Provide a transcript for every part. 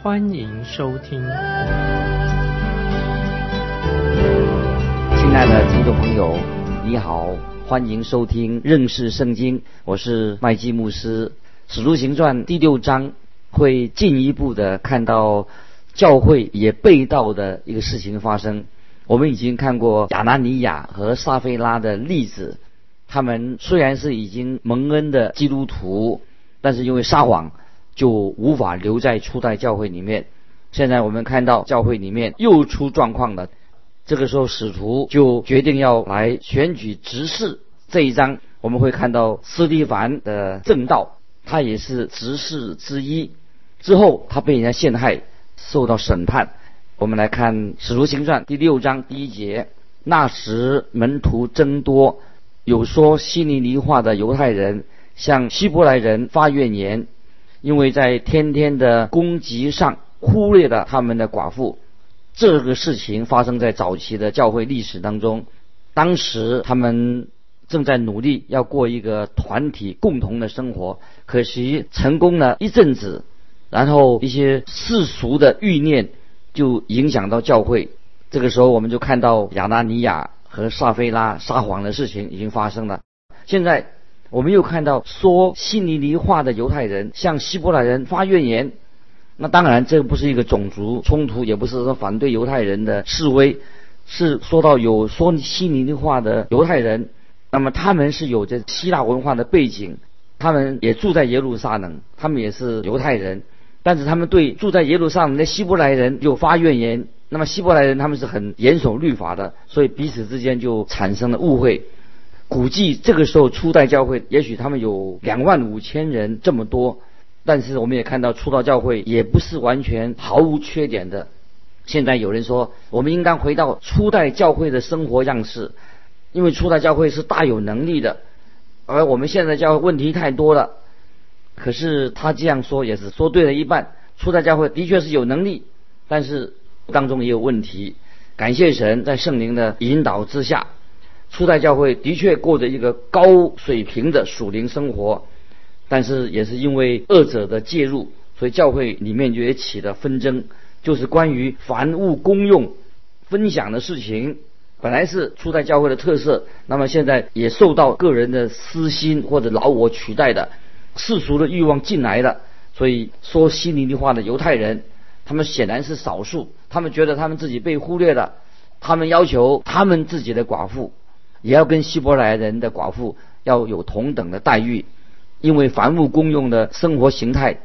欢迎收听。亲爱的听众朋友，你好，欢迎收听认识圣经，我是麦基牧师。使徒行传第六章会进一步的看到教会也被盗的一个事情发生。我们已经看过亚拿尼亚和撒菲拉的例子，他们虽然是已经蒙恩的基督徒，但是因为撒谎，就无法留在初代教会里面。现在我们看到教会里面又出状况了，这个时候使徒就决定要来选举执事。这一章我们会看到斯蒂凡的正道。他也是执事之一，之后他被人家陷害，受到审判。我们来看《使徒行传》第六章第一节：那时门徒增多，有说希尼尼话的犹太人向希伯来人发怨言，因为在天天的攻击上忽略了他们的寡妇。这个事情发生在早期的教会历史当中，当时他们。正在努力要过一个团体共同的生活，可惜成功了一阵子，然后一些世俗的欲念就影响到教会。这个时候，我们就看到亚拿尼亚和撒菲拉撒谎的事情已经发生了。现在我们又看到说希尼尼话的犹太人向希伯来人发怨言。那当然，这不是一个种族冲突，也不是说反对犹太人的示威，是说到有说希尼尼话的犹太人。那么他们是有着希腊文化的背景，他们也住在耶路撒冷，他们也是犹太人，但是他们对住在耶路撒冷的希伯来人又发怨言。那么希伯来人他们是很严守律法的，所以彼此之间就产生了误会。估计这个时候初代教会也许他们有两万五千人这么多，但是我们也看到初代教会也不是完全毫无缺点的。现在有人说，我们应当回到初代教会的生活样式。因为初代教会是大有能力的，而我们现在教会问题太多了。可是他这样说也是说对了一半。初代教会的确是有能力，但是当中也有问题。感谢神在圣灵的引导之下，初代教会的确过着一个高水平的属灵生活，但是也是因为恶者的介入，所以教会里面就也起了纷争，就是关于凡物公用分享的事情。本来是初代教会的特色，那么现在也受到个人的私心或者老我取代的世俗的欲望进来了。所以说希灵的话的犹太人，他们显然是少数，他们觉得他们自己被忽略了，他们要求他们自己的寡妇也要跟希伯来人的寡妇要有同等的待遇，因为凡物公用的生活形态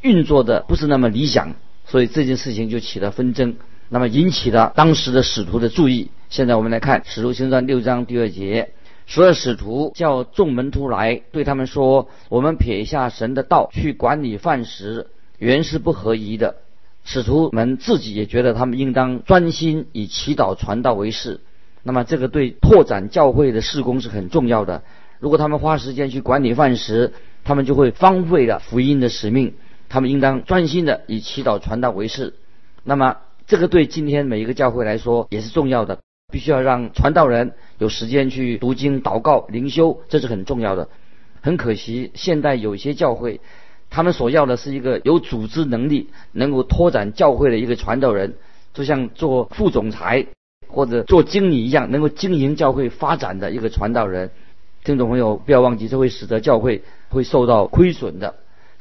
运作的不是那么理想，所以这件事情就起了纷争。那么引起了当时的使徒的注意。现在我们来看《使徒行传》六章第二节，所有使徒叫众门徒来，对他们说：“我们撇下神的道去管理饭食，原是不合宜的。”使徒们自己也觉得他们应当专心以祈祷传道为事。那么这个对拓展教会的事工是很重要的。如果他们花时间去管理饭食，他们就会荒废了福音的使命。他们应当专心的以祈祷传道为事。那么。这个对今天每一个教会来说也是重要的，必须要让传道人有时间去读经、祷告、灵修，这是很重要的。很可惜，现代有一些教会，他们所要的是一个有组织能力、能够拓展教会的一个传道人，就像做副总裁或者做经理一样，能够经营教会发展的一个传道人。听众朋友，不要忘记，这会使得教会会受到亏损的。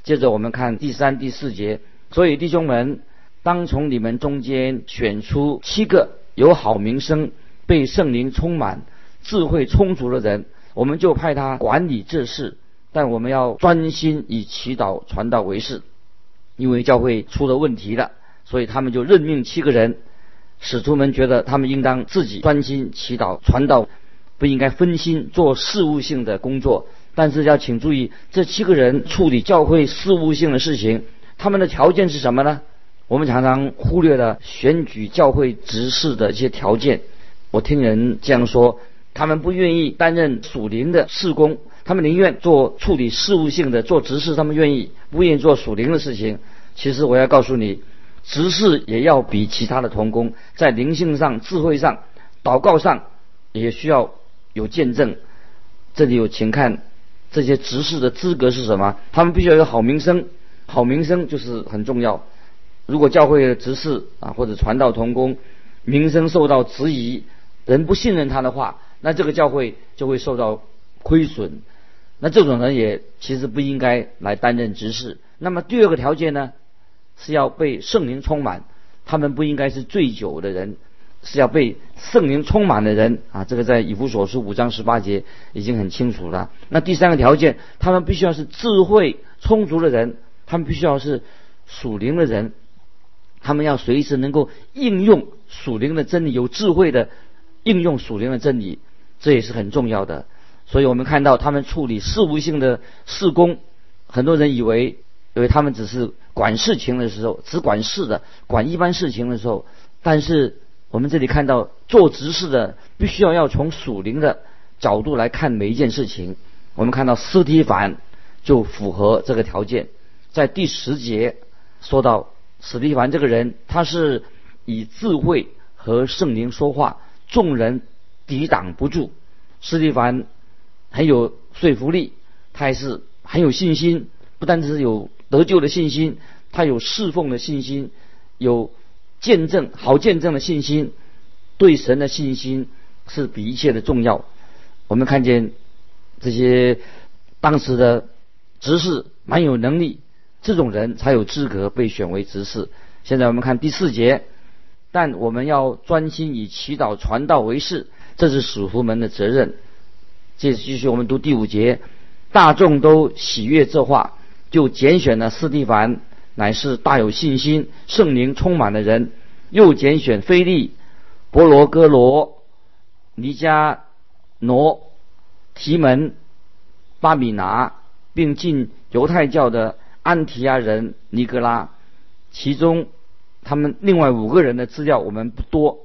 接着我们看第三、第四节，所以弟兄们。当从你们中间选出七个有好名声、被圣灵充满、智慧充足的人，我们就派他管理这事。但我们要专心以祈祷传道为事，因为教会出了问题了，所以他们就任命七个人。使徒们觉得他们应当自己专心祈祷传道，不应该分心做事务性的工作。但是要请注意，这七个人处理教会事务性的事情，他们的条件是什么呢？我们常常忽略了选举教会执事的一些条件。我听人这样说，他们不愿意担任属灵的事工，他们宁愿做处理事务性的做执事，他们愿意不愿意做属灵的事情。其实我要告诉你，执事也要比其他的同工在灵性上、智慧上、祷告上也需要有见证。这里有，请看这些执事的资格是什么？他们必须要有好名声，好名声就是很重要。如果教会的执事啊或者传道同工名声受到质疑，人不信任他的话，那这个教会就会受到亏损。那这种人也其实不应该来担任执事。那么第二个条件呢，是要被圣灵充满，他们不应该是醉酒的人。是要被圣灵充满的人啊，这个在以弗所书五章十八节已经很清楚了。那第三个条件，他们必须要是智慧充足的人，他们必须要是属灵的人，他们要随时能够应用属灵的真理，有智慧的应用属灵的真理，这也是很重要的。所以我们看到他们处理事务性的事工，很多人以为，以为他们只是管事情的时候，只管事的，管一般事情的时候，但是。我们这里看到做执事的必须要要从属灵的角度来看每一件事情。我们看到斯提凡就符合这个条件，在第十节说到史蒂凡这个人，他是以智慧和圣灵说话，众人抵挡不住。斯蒂凡很有说服力，他也是很有信心，不单只是有得救的信心，他有侍奉的信心，有。见证好见证的信心，对神的信心是比一切的重要。我们看见这些当时的执事蛮有能力，这种人才有资格被选为执事。现在我们看第四节，但我们要专心以祈祷传道为事，这是使徒们的责任。接着继续我们读第五节，大众都喜悦这话，就拣选了斯蒂凡。乃是大有信心、圣灵充满的人，又拣选菲利、伯罗哥罗、尼加挪、提门、巴米拿，并进犹太教的安提亚人尼格拉。其中，他们另外五个人的资料我们不多。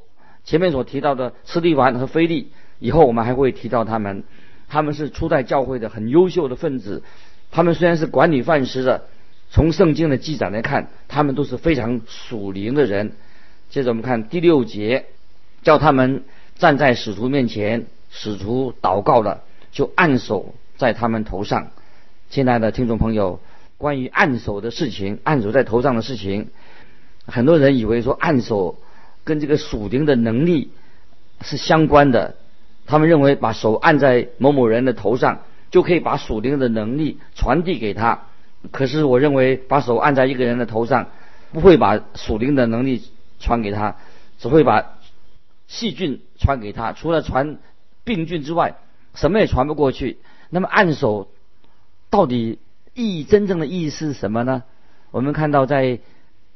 前面所提到的斯蒂凡和菲利，以后我们还会提到他们。他们是初代教会的很优秀的分子。他们虽然是管理饭食的。从圣经的记载来看，他们都是非常属灵的人。接着我们看第六节，叫他们站在使徒面前，使徒祷告了，就按手在他们头上。亲爱的听众朋友，关于按手的事情，按手在头上的事情，很多人以为说按手跟这个属灵的能力是相关的。他们认为把手按在某某人的头上，就可以把属灵的能力传递给他。可是我认为，把手按在一个人的头上，不会把属灵的能力传给他，只会把细菌传给他。除了传病菌之外，什么也传不过去。那么按手到底意义真正的意义是什么呢？我们看到在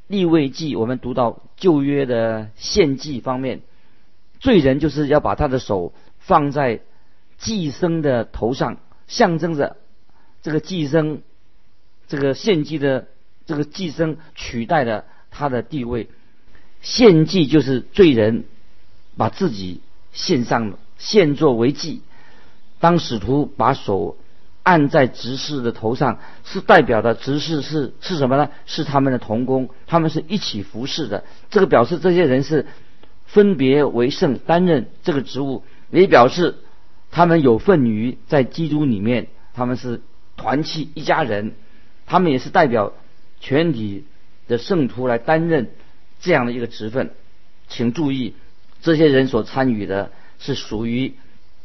立位记，我们读到旧约的献祭方面，罪人就是要把他的手放在祭生的头上，象征着这个祭生。这个献祭的这个祭生取代了他的地位，献祭就是罪人把自己献上了，献作为祭。当使徒把手按在执事的头上，是代表的执事是是什么呢？是他们的同工，他们是一起服侍的。这个表示这些人是分别为圣，担任这个职务，也表示他们有份于在基督里面，他们是团契一家人。他们也是代表全体的圣徒来担任这样的一个职分，请注意，这些人所参与的是属于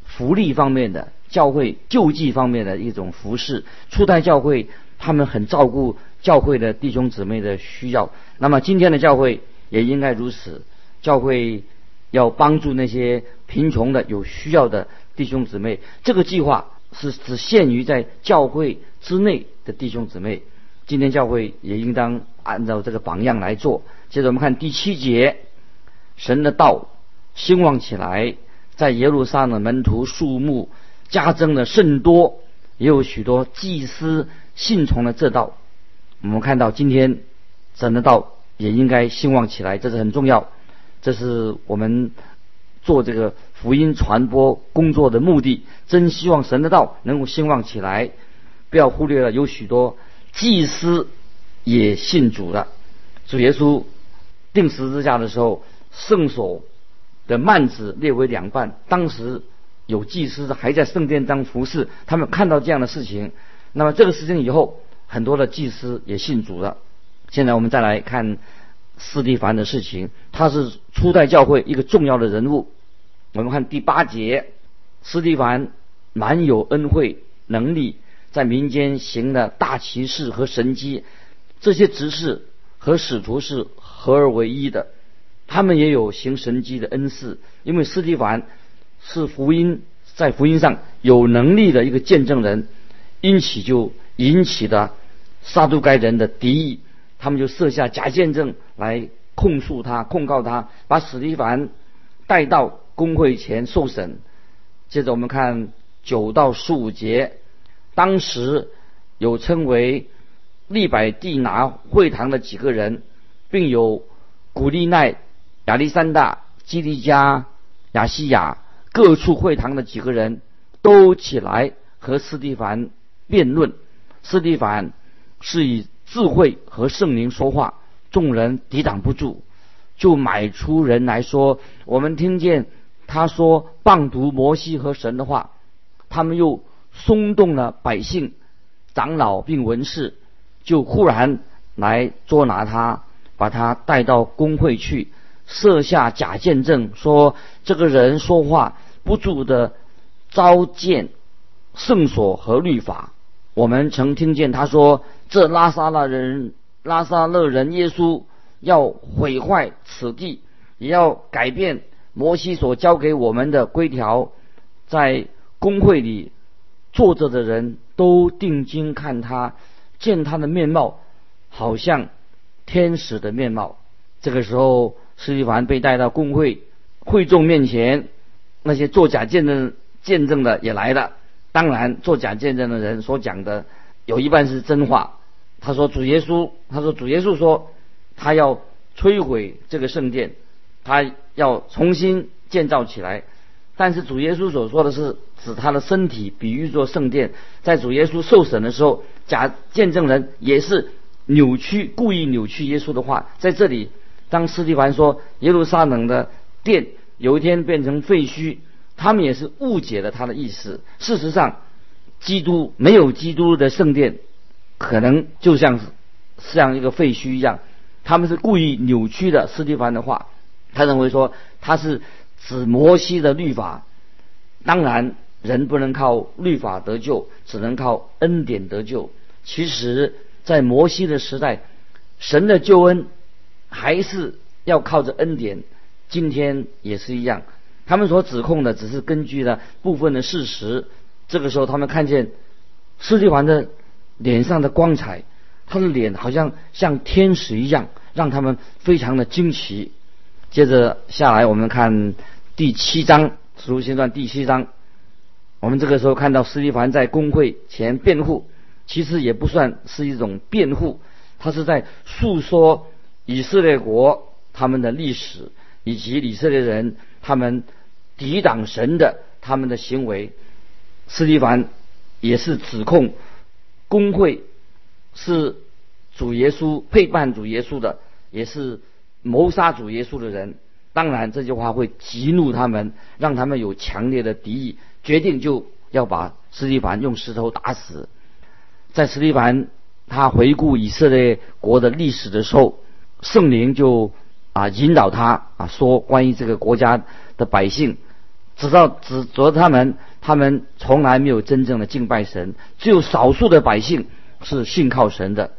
福利方面的、教会救济方面的一种服饰。初代教会他们很照顾教会的弟兄姊妹的需要，那么今天的教会也应该如此。教会要帮助那些贫穷的、有需要的弟兄姊妹。这个计划是只限于在教会之内。的弟兄姊妹，今天教会也应当按照这个榜样来做。接着我们看第七节，神的道兴旺起来，在耶路撒冷门徒数目加增了甚多，也有许多祭司信从了这道。我们看到今天神的道也应该兴旺起来，这是很重要。这是我们做这个福音传播工作的目的。真希望神的道能够兴旺起来，不要忽略了有许多祭司也信主了。主耶稣钉十字架的时候，圣所的幔子列为两半，当时有祭司还在圣殿当服侍，他们看到这样的事情，那么这个事情以后，很多的祭司也信主了。现在我们再来看。斯蒂凡的事情，他是初代教会一个重要的人物。我们看第八节，斯蒂凡蛮有恩惠能力，在民间行了大奇事和神迹，这些执事和使徒是合而为一的。他们也有行神迹的恩赐，因为斯蒂凡是福音在福音上有能力的一个见证人，因此就引起了撒都该人的敌意。他们就设下假见证来控诉他、控告他，把史蒂凡带到公会前受审。接着我们看九到十五节，当时有称为利百蒂拿会堂的几个人，并有古利奈、亚历山大、基利加、亚西亚各处会堂的几个人都起来和斯蒂凡辩论。斯蒂凡是以。智慧和圣灵说话，众人抵挡不住，就买出人来说：“我们听见他说谤读摩西和神的话。”他们又松动了百姓、长老并文士，就忽然来捉拿他，把他带到公会去，设下假见证，说这个人说话不住的召见圣所和律法。我们曾听见他说。这拉萨勒人，拉萨勒人耶稣要毁坏此地，也要改变摩西所教给我们的规条。在公会里坐着的人都定睛看他，见他的面貌好像天使的面貌。这个时候，施蒂凡被带到公会会众面前，那些作假见证见证的也来了。当然，作假见证的人所讲的有一半是真话。他说：“主耶稣，他说主耶稣说，他要摧毁这个圣殿，他要重新建造起来。但是主耶稣所说的是指他的身体，比喻作圣殿。在主耶稣受审的时候，假见证人也是扭曲、故意扭曲耶稣的话。在这里，当斯蒂凡说耶路撒冷的殿有一天变成废墟，他们也是误解了他的意思。事实上，基督没有基督的圣殿。”可能就像像一个废墟一样，他们是故意扭曲的斯蒂凡的话。他认为说他是指摩西的律法，当然人不能靠律法得救，只能靠恩典得救。其实，在摩西的时代，神的救恩还是要靠着恩典。今天也是一样，他们所指控的只是根据了部分的事实。这个时候，他们看见斯蒂凡的。脸上的光彩，他的脸好像像天使一样，让他们非常的惊奇。接着下来，我们看第七章《使徒行传》第七章。我们这个时候看到斯蒂凡在公会前辩护，其实也不算是一种辩护，他是在诉说以色列国他们的历史，以及以色列人他们抵挡神的他们的行为。斯蒂凡也是指控。工会是主耶稣陪伴主耶稣的，也是谋杀主耶稣的人。当然，这句话会激怒他们，让他们有强烈的敌意，决定就要把斯蒂凡用石头打死。在斯蒂凡他回顾以色列国的历史的时候，圣灵就啊引导他啊说关于这个国家的百姓。直到指责他们，他们从来没有真正的敬拜神，只有少数的百姓是信靠神的。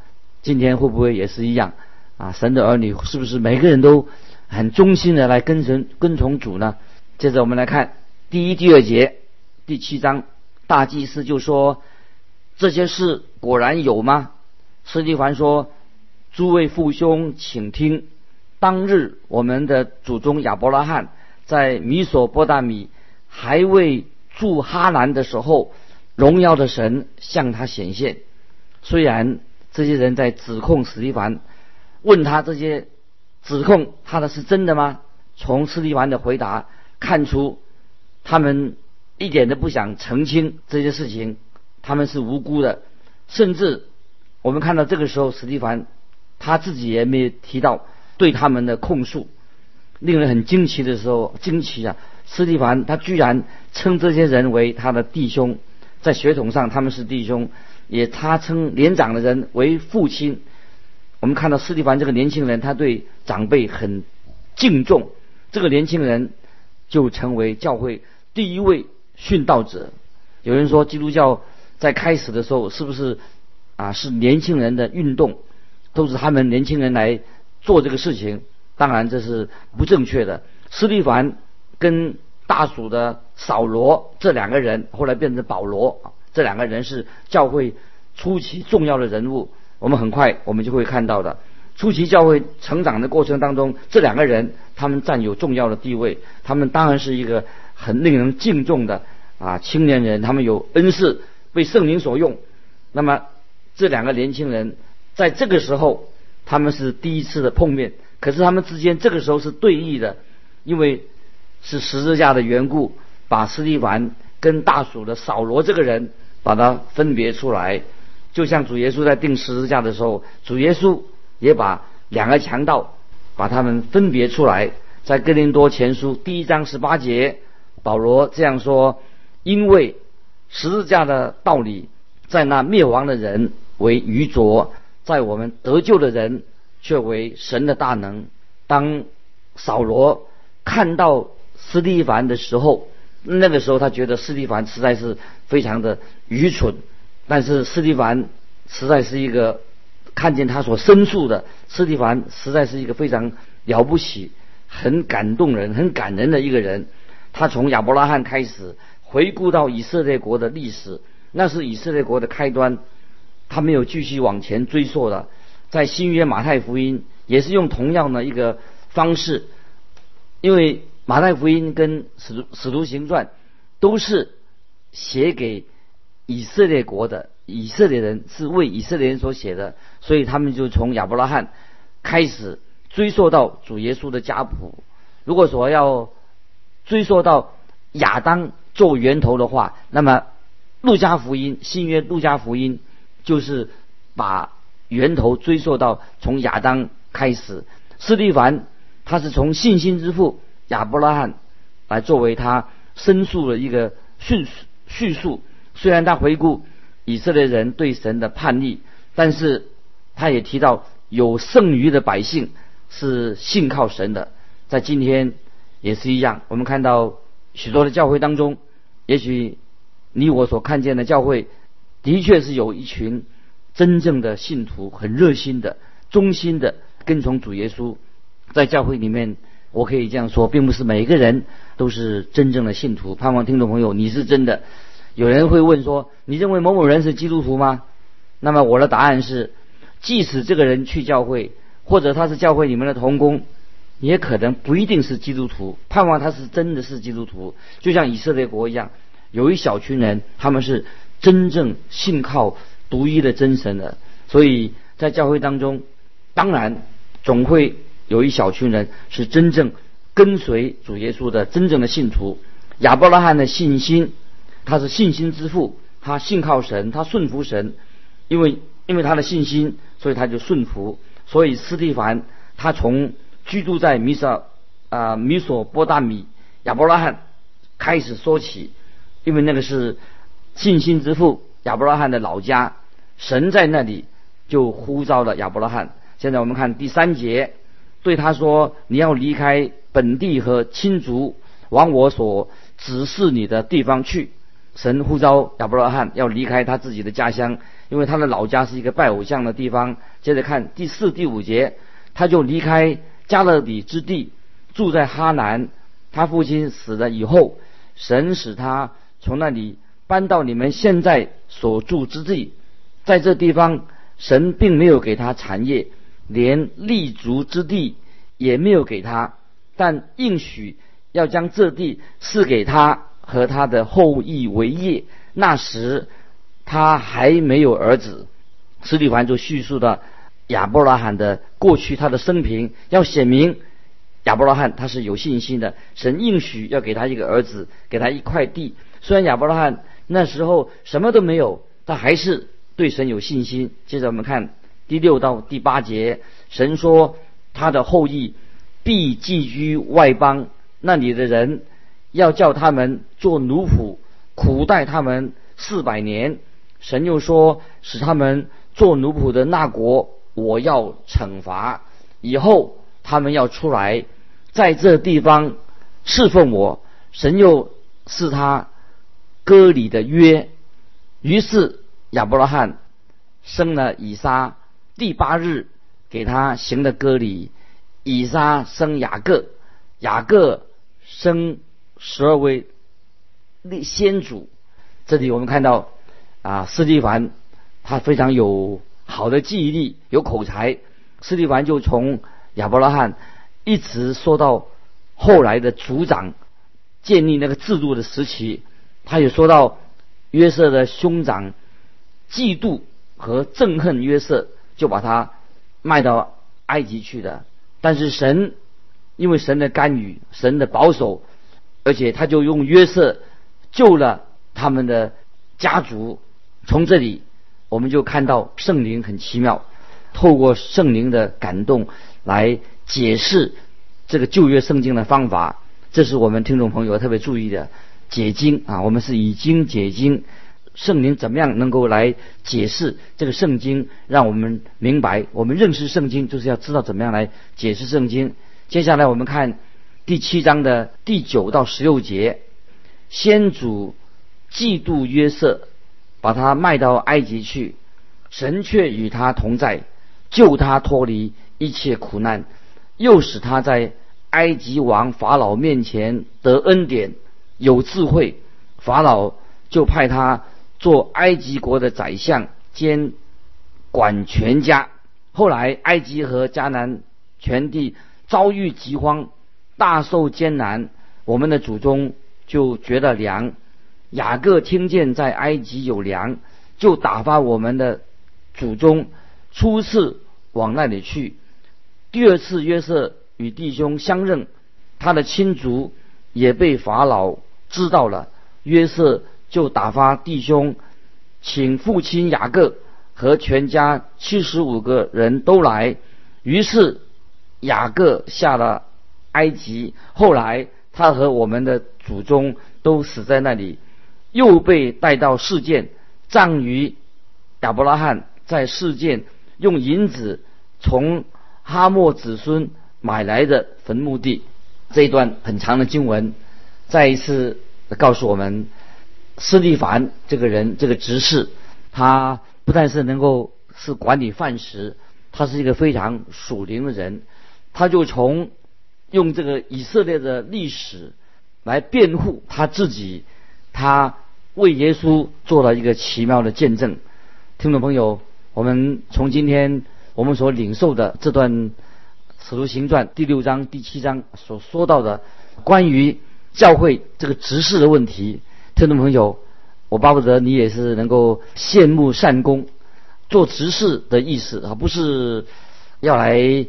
今天会不会也是一样啊？神的儿女是不是每个人都很忠心的来跟神跟从主呢？接着我们来看第一、第二节，第七章，大祭司就说：“这些事果然有吗？”斯蒂凡说：“诸位父兄，请听，当日我们的祖宗亚伯拉罕。”在米索波大米还未住哈兰的时候，荣耀的神向他显现。虽然这些人在指控史蒂凡，问他这些指控他的是真的吗？从斯蒂凡的回答看出，他们一点都不想澄清这些事情，他们是无辜的。甚至我们看到这个时候，史蒂凡他自己也没有提到对他们的控诉。令人很惊奇的时候，惊奇啊！斯蒂凡他居然称这些人为他的弟兄，在血统上他们是弟兄，也他称年长的人为父亲。我们看到斯蒂凡这个年轻人，他对长辈很敬重，这个年轻人就成为教会第一位殉道者。有人说，基督教在开始的时候是不是啊是年轻人的运动，都是他们年轻人来做这个事情？当然这是不正确的。斯蒂凡跟大蜀的扫罗这两个人，后来变成保罗，这两个人是教会初期重要的人物。我们很快我们就会看到的，初期教会成长的过程当中，这两个人他们占有重要的地位。他们当然是一个很令人敬重的啊青年人，他们有恩赐，被圣灵所用。那么这两个年轻人在这个时候，他们是第一次的碰面。可是他们之间这个时候是对弈的，因为是十字架的缘故，把斯蒂凡跟大鼠的扫罗这个人把他分别出来，就像主耶稣在钉十字架的时候，主耶稣也把两个强盗把他们分别出来。在哥林多前书第一章十八节，保罗这样说：因为十字架的道理，在那灭亡的人为愚拙，在我们得救的人。却为神的大能。当扫罗看到斯蒂凡的时候，那个时候他觉得斯蒂凡实在是非常的愚蠢。但是斯蒂凡实在是一个看见他所申诉的，斯蒂凡实在是一个非常了不起、很感动人、很感人的一个人。他从亚伯拉罕开始回顾到以色列国的历史，那是以色列国的开端，他没有继续往前追溯的。在新约马太福音也是用同样的一个方式，因为马太福音跟使徒使徒行传都是写给以色列国的，以色列人是为以色列人所写的，所以他们就从亚伯拉罕开始追溯到主耶稣的家谱。如果说要追溯到亚当做源头的话，那么路加福音新约路加福音就是把。源头追溯到从亚当开始，斯蒂凡他是从信心之父亚伯拉罕来作为他申诉的一个叙叙述。虽然他回顾以色列人对神的叛逆，但是他也提到有剩余的百姓是信靠神的。在今天也是一样，我们看到许多的教会当中，也许你我所看见的教会的确是有一群。真正的信徒很热心的、忠心的跟从主耶稣，在教会里面，我可以这样说，并不是每个人都是真正的信徒。盼望听众朋友，你是真的。有人会问说：“你认为某某人是基督徒吗？”那么我的答案是：即使这个人去教会，或者他是教会里面的童工，也可能不一定是基督徒。盼望他是真的是基督徒，就像以色列国一样，有一小群人，他们是真正信靠。独一的真神的，所以在教会当中，当然总会有一小群人是真正跟随主耶稣的真正的信徒。亚伯拉罕的信心，他是信心之父，他信靠神，他顺服神，因为因为他的信心，所以他就顺服。所以斯蒂凡他从居住在米索啊米索波大米亚伯拉罕开始说起，因为那个是信心之父亚伯拉罕的老家。神在那里就呼召了亚伯拉罕。现在我们看第三节，对他说：“你要离开本地和亲族，往我所指示你的地方去。”神呼召亚伯拉罕要离开他自己的家乡，因为他的老家是一个拜偶像的地方。接着看第四、第五节，他就离开加勒底之地，住在哈南。他父亲死了以后，神使他从那里搬到你们现在所住之地。在这地方，神并没有给他产业，连立足之地也没有给他，但应许要将这地赐给他和他的后裔为业。那时他还没有儿子。史蒂凡就叙述的亚伯拉罕的过去，他的生平，要显明亚伯拉罕他是有信心的。神应许要给他一个儿子，给他一块地。虽然亚伯拉罕那时候什么都没有，但还是对神有信心。接着我们看第六到第八节，神说他的后裔必寄居外邦，那里的人要叫他们做奴仆，苦待他们四百年。神又说使他们做奴仆的那国，我要惩罚。以后他们要出来，在这地方侍奉我。神又是他。割礼的约，于是亚伯拉罕生了以撒，第八日给他行的割礼，以撒生雅各，雅各生十二位先祖。这里我们看到啊，斯蒂凡他非常有好的记忆力，有口才。斯蒂凡就从亚伯拉罕一直说到后来的族长建立那个制度的时期。他也说到，约瑟的兄长嫉妒和憎恨约瑟，就把他卖到埃及去的。但是神因为神的干预，神的保守，而且他就用约瑟救了他们的家族。从这里我们就看到圣灵很奇妙，透过圣灵的感动来解释这个旧约圣经的方法。这是我们听众朋友特别注意的。解经啊，我们是以经解经，圣灵怎么样能够来解释这个圣经，让我们明白，我们认识圣经就是要知道怎么样来解释圣经。接下来我们看第七章的第九到十六节，先祖嫉妒约瑟，把他卖到埃及去，神却与他同在，救他脱离一切苦难，又使他在埃及王法老面前得恩典。有智慧，法老就派他做埃及国的宰相，兼管全家。后来埃及和迦南全地遭遇饥荒，大受艰难。我们的祖宗就觉得粮。雅各听见在埃及有粮，就打发我们的祖宗初次往那里去。第二次约瑟与弟兄相认，他的亲族也被法老。知道了，约瑟就打发弟兄，请父亲雅各和全家七十五个人都来。于是雅各下了埃及。后来他和我们的祖宗都死在那里，又被带到世界，葬于亚伯拉罕在世界用银子从哈莫子孙买来的坟墓地。这一段很长的经文。再一次告诉我们，斯蒂凡这个人，这个执事，他不但是能够是管理饭食，他是一个非常属灵的人。他就从用这个以色列的历史来辩护他自己，他为耶稣做了一个奇妙的见证。听众朋友，我们从今天我们所领受的这段《使徒行传》第六章、第七章所说到的关于。教会这个执事的问题，听众朋友，我巴不得你也是能够羡慕善功，做执事的意思啊，不是要来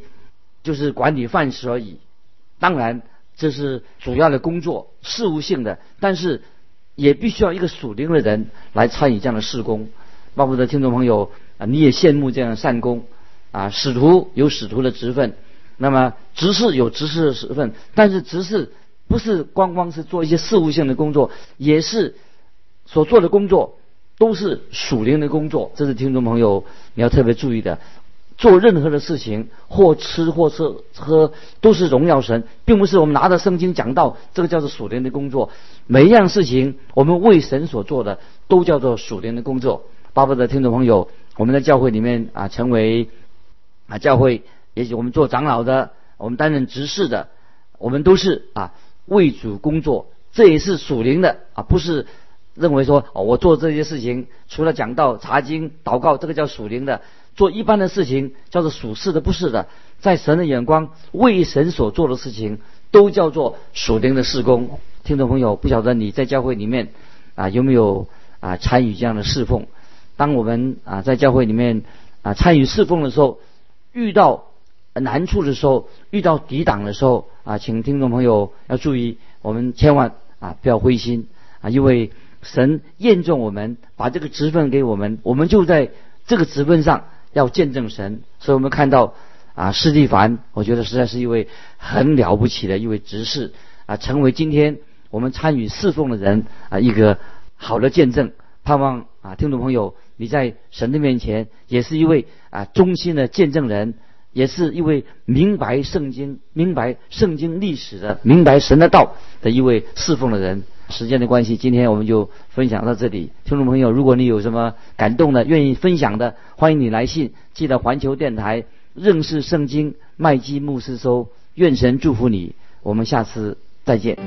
就是管理饭食而已。当然这是主要的工作，事务性的，但是也必须要一个属灵的人来参与这样的事工。巴不得听众朋友啊，你也羡慕这样的善功啊，使徒有使徒的职分，那么执事有执事的职分，但是执事。不是光光是做一些事务性的工作，也是所做的工作都是属灵的工作。这是听众朋友你要特别注意的。做任何的事情，或吃或吃喝，都是荣耀神，并不是我们拿着圣经讲道，这个叫做属灵的工作。每一样事情，我们为神所做的，都叫做属灵的工作。巴不得听众朋友，我们在教会里面啊，成为啊教会，也许我们做长老的，我们担任执事的，我们都是啊。为主工作，这也是属灵的啊，不是认为说哦，我做这些事情除了讲道、查经、祷告，这个叫属灵的；做一般的事情叫做属事的，不是的。在神的眼光，为神所做的事情都叫做属灵的事工。听众朋友，不晓得你在教会里面啊有没有啊参与这样的侍奉？当我们啊在教会里面啊参与侍奉的时候，遇到难处的时候，遇到抵挡的时候啊，请听众朋友要注意，我们千万啊不要灰心啊，因为神验证我们，把这个职分给我们，我们就在这个职分上要见证神。所以我们看到啊，施蒂凡，我觉得实在是一位很了不起的一位执事啊，成为今天我们参与侍奉的人啊一个好的见证。盼望啊，听众朋友，你在神的面前也是一位啊忠心的见证人，也是一位明白圣经、明白圣经历史的、明白神的道的一位侍奉的人。时间的关系，今天我们就分享到这里。听众朋友，如果你有什么感动的、愿意分享的，欢迎你来信记得环球电台认识圣经麦基牧师收。愿神祝福你，我们下次再见。